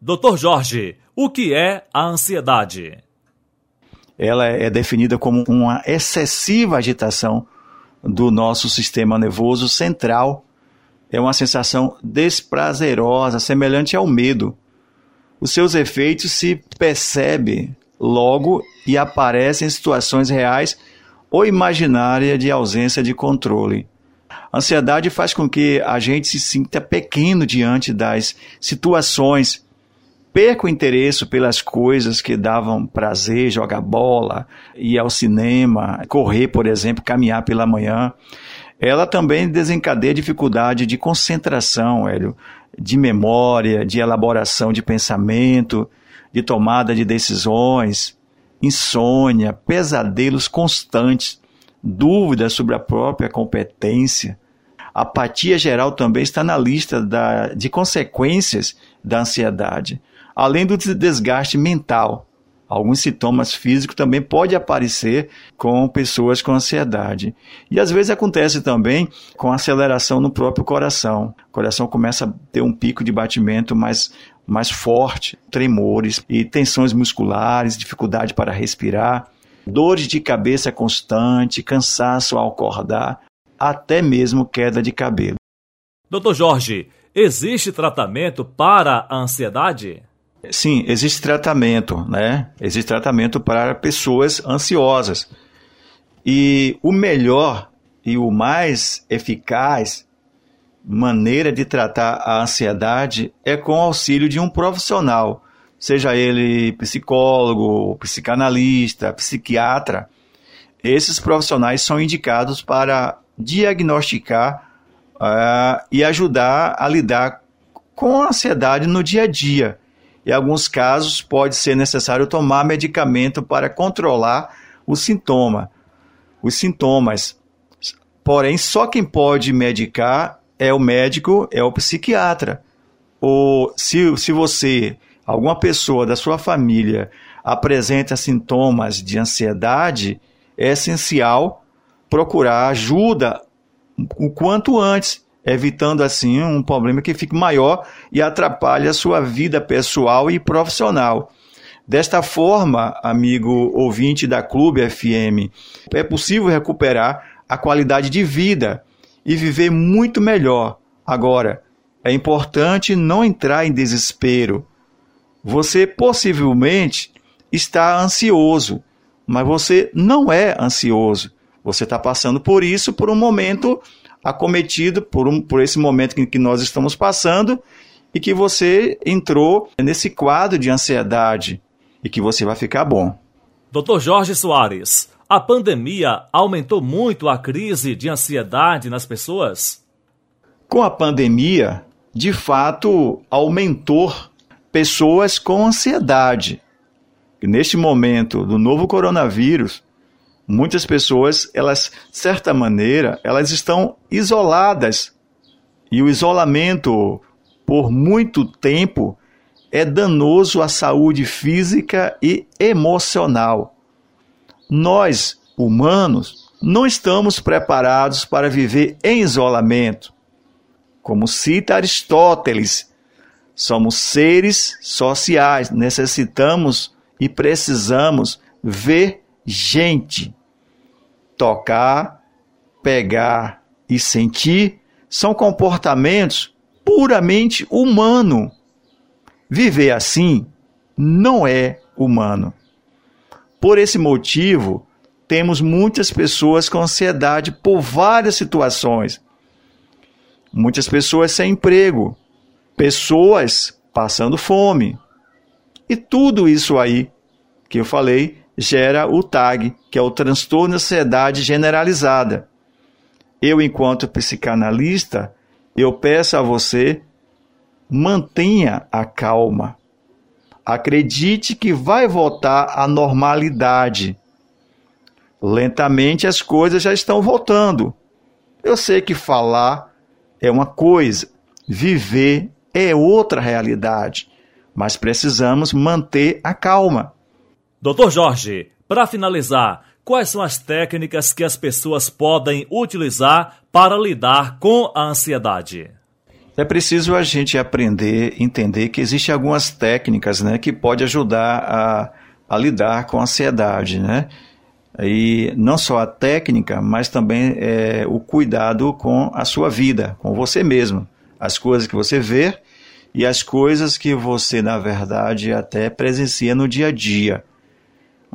Doutor Jorge, o que é a ansiedade? Ela é definida como uma excessiva agitação do nosso sistema nervoso central. É uma sensação desprazerosa, semelhante ao medo. Os seus efeitos se percebem logo e aparecem em situações reais ou imaginárias de ausência de controle. A ansiedade faz com que a gente se sinta pequeno diante das situações, perca o interesse pelas coisas que davam prazer, jogar bola, ir ao cinema, correr, por exemplo, caminhar pela manhã. Ela também desencadeia dificuldade de concentração, Hélio, de memória, de elaboração de pensamento, de tomada de decisões, insônia, pesadelos constantes, dúvidas sobre a própria competência, apatia geral também está na lista da, de consequências da ansiedade, além do desgaste mental. Alguns sintomas físicos também podem aparecer com pessoas com ansiedade. E às vezes acontece também com aceleração no próprio coração. O coração começa a ter um pico de batimento mais, mais forte, tremores e tensões musculares, dificuldade para respirar, dores de cabeça constante, cansaço ao acordar até mesmo queda de cabelo. Doutor Jorge, existe tratamento para a ansiedade? Sim, existe tratamento, né? Existe tratamento para pessoas ansiosas. E o melhor e o mais eficaz maneira de tratar a ansiedade é com o auxílio de um profissional, seja ele psicólogo, psicanalista, psiquiatra. Esses profissionais são indicados para diagnosticar uh, e ajudar a lidar com a ansiedade no dia a dia. Em alguns casos, pode ser necessário tomar medicamento para controlar o sintoma, os sintomas. Porém, só quem pode medicar é o médico, é o psiquiatra. Ou se, se você, alguma pessoa da sua família, apresenta sintomas de ansiedade, é essencial procurar ajuda o quanto antes, evitando assim um problema que fique maior e atrapalhe a sua vida pessoal e profissional. Desta forma, amigo ouvinte da Clube FM, é possível recuperar a qualidade de vida e viver muito melhor. Agora, é importante não entrar em desespero. Você possivelmente está ansioso, mas você não é ansioso. Você está passando por isso por um momento acometido, por, um, por esse momento que, que nós estamos passando e que você entrou nesse quadro de ansiedade e que você vai ficar bom. Dr. Jorge Soares, a pandemia aumentou muito a crise de ansiedade nas pessoas? Com a pandemia, de fato, aumentou pessoas com ansiedade. Neste momento do novo coronavírus, muitas pessoas, elas, de certa maneira, elas estão isoladas. E o isolamento por muito tempo é danoso à saúde física e emocional. Nós, humanos, não estamos preparados para viver em isolamento. Como cita Aristóteles, somos seres sociais, necessitamos e precisamos ver gente. Tocar, pegar e sentir são comportamentos puramente humanos. Viver assim não é humano. Por esse motivo, temos muitas pessoas com ansiedade por várias situações. Muitas pessoas sem emprego, pessoas passando fome. E tudo isso aí que eu falei gera o TAG, que é o transtorno de ansiedade generalizada. Eu, enquanto psicanalista, eu peço a você, mantenha a calma. Acredite que vai voltar à normalidade. Lentamente as coisas já estão voltando. Eu sei que falar é uma coisa, viver é outra realidade, mas precisamos manter a calma. Doutor Jorge, para finalizar, quais são as técnicas que as pessoas podem utilizar para lidar com a ansiedade? É preciso a gente aprender, entender que existem algumas técnicas né, que pode ajudar a, a lidar com a ansiedade, né? E não só a técnica, mas também é, o cuidado com a sua vida, com você mesmo. As coisas que você vê e as coisas que você, na verdade, até presencia no dia a dia.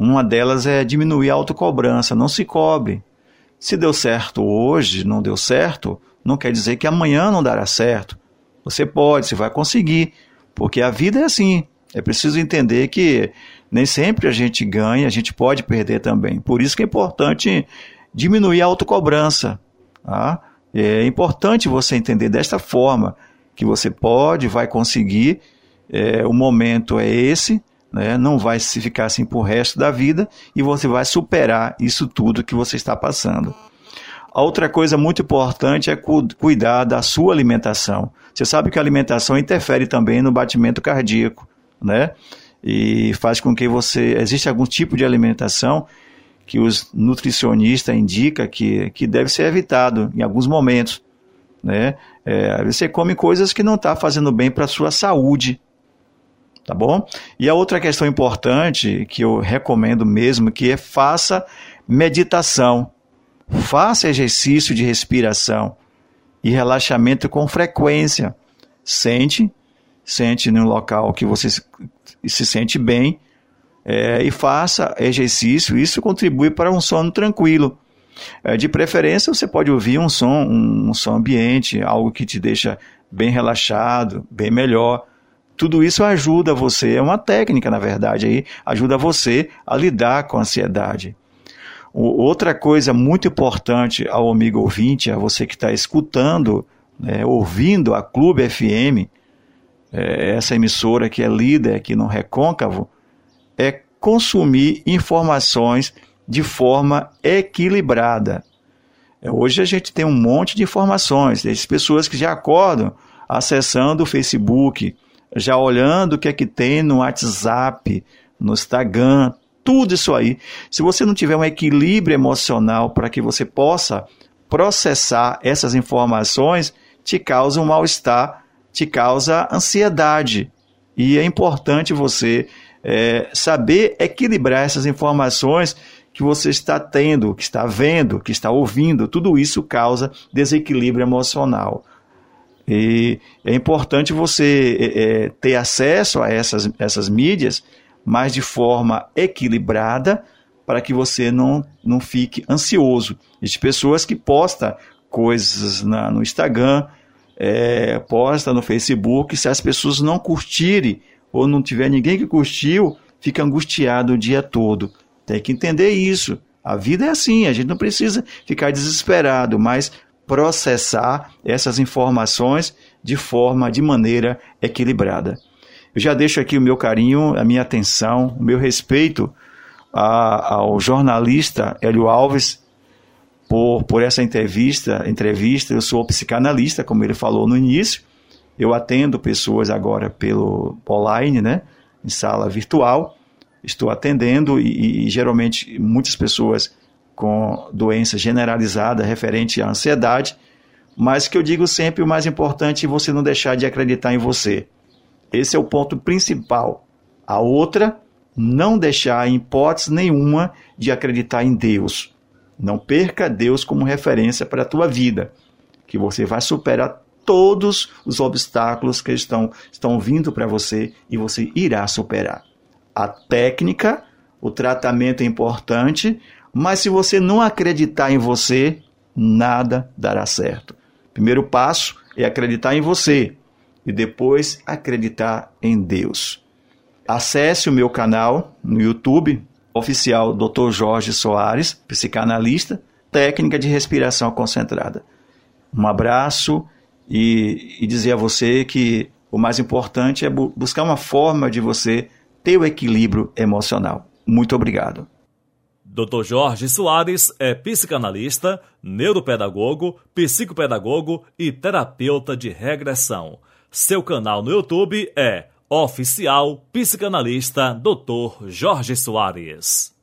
Uma delas é diminuir a autocobrança. Não se cobre. Se deu certo hoje, não deu certo, não quer dizer que amanhã não dará certo. Você pode, você vai conseguir, porque a vida é assim. É preciso entender que nem sempre a gente ganha, a gente pode perder também. Por isso que é importante diminuir a autocobrança. Tá? É importante você entender desta forma que você pode, vai conseguir. É, o momento é esse, né? não vai se ficar assim por resto da vida e você vai superar isso tudo que você está passando. A outra coisa muito importante é cu cuidar da sua alimentação. Você sabe que a alimentação interfere também no batimento cardíaco, né? E faz com que você. Existe algum tipo de alimentação que os nutricionistas indicam que, que deve ser evitado em alguns momentos. Né? É, você come coisas que não está fazendo bem para a sua saúde. Tá bom? E a outra questão importante que eu recomendo mesmo que é faça meditação. Faça exercício de respiração e relaxamento com frequência. Sente, sente no local que você se sente bem é, e faça exercício. Isso contribui para um sono tranquilo. É, de preferência, você pode ouvir um som, um som ambiente, algo que te deixa bem relaxado, bem melhor. Tudo isso ajuda você, é uma técnica, na verdade, aí ajuda você a lidar com a ansiedade. Outra coisa muito importante ao amigo ouvinte, a você que está escutando, né, ouvindo a Clube FM, é, essa emissora que é líder aqui no Recôncavo, é consumir informações de forma equilibrada. É, hoje a gente tem um monte de informações, tem pessoas que já acordam acessando o Facebook, já olhando o que é que tem no WhatsApp, no Instagram, tudo isso aí. Se você não tiver um equilíbrio emocional para que você possa processar essas informações, te causa um mal-estar, te causa ansiedade. E é importante você é, saber equilibrar essas informações que você está tendo, que está vendo, que está ouvindo. Tudo isso causa desequilíbrio emocional. E é importante você é, é ter acesso a essas, essas mídias mas de forma equilibrada, para que você não, não fique ansioso. Existem pessoas que postam coisas na, no Instagram, é, posta no Facebook, se as pessoas não curtirem ou não tiver ninguém que curtiu, fica angustiado o dia todo. Tem que entender isso. A vida é assim, a gente não precisa ficar desesperado, mas processar essas informações de forma, de maneira equilibrada. Eu já deixo aqui o meu carinho, a minha atenção, o meu respeito a, ao jornalista Hélio Alves por, por essa entrevista. Entrevista, eu sou psicanalista, como ele falou no início. Eu atendo pessoas agora pelo online, né, em sala virtual. Estou atendendo e, e, geralmente muitas pessoas com doença generalizada referente à ansiedade, mas que eu digo sempre o mais importante é você não deixar de acreditar em você. Esse é o ponto principal. A outra, não deixar em hipótese nenhuma de acreditar em Deus. Não perca Deus como referência para a tua vida, que você vai superar todos os obstáculos que estão, estão vindo para você e você irá superar. A técnica, o tratamento é importante, mas se você não acreditar em você, nada dará certo. Primeiro passo é acreditar em você e depois acreditar em Deus. Acesse o meu canal no YouTube, oficial Dr. Jorge Soares, psicanalista, técnica de respiração concentrada. Um abraço e, e dizer a você que o mais importante é bu buscar uma forma de você ter o equilíbrio emocional. Muito obrigado. Dr. Jorge Soares é psicanalista, neuropedagogo, psicopedagogo e terapeuta de regressão. Seu canal no YouTube é Oficial Psicanalista Dr. Jorge Soares.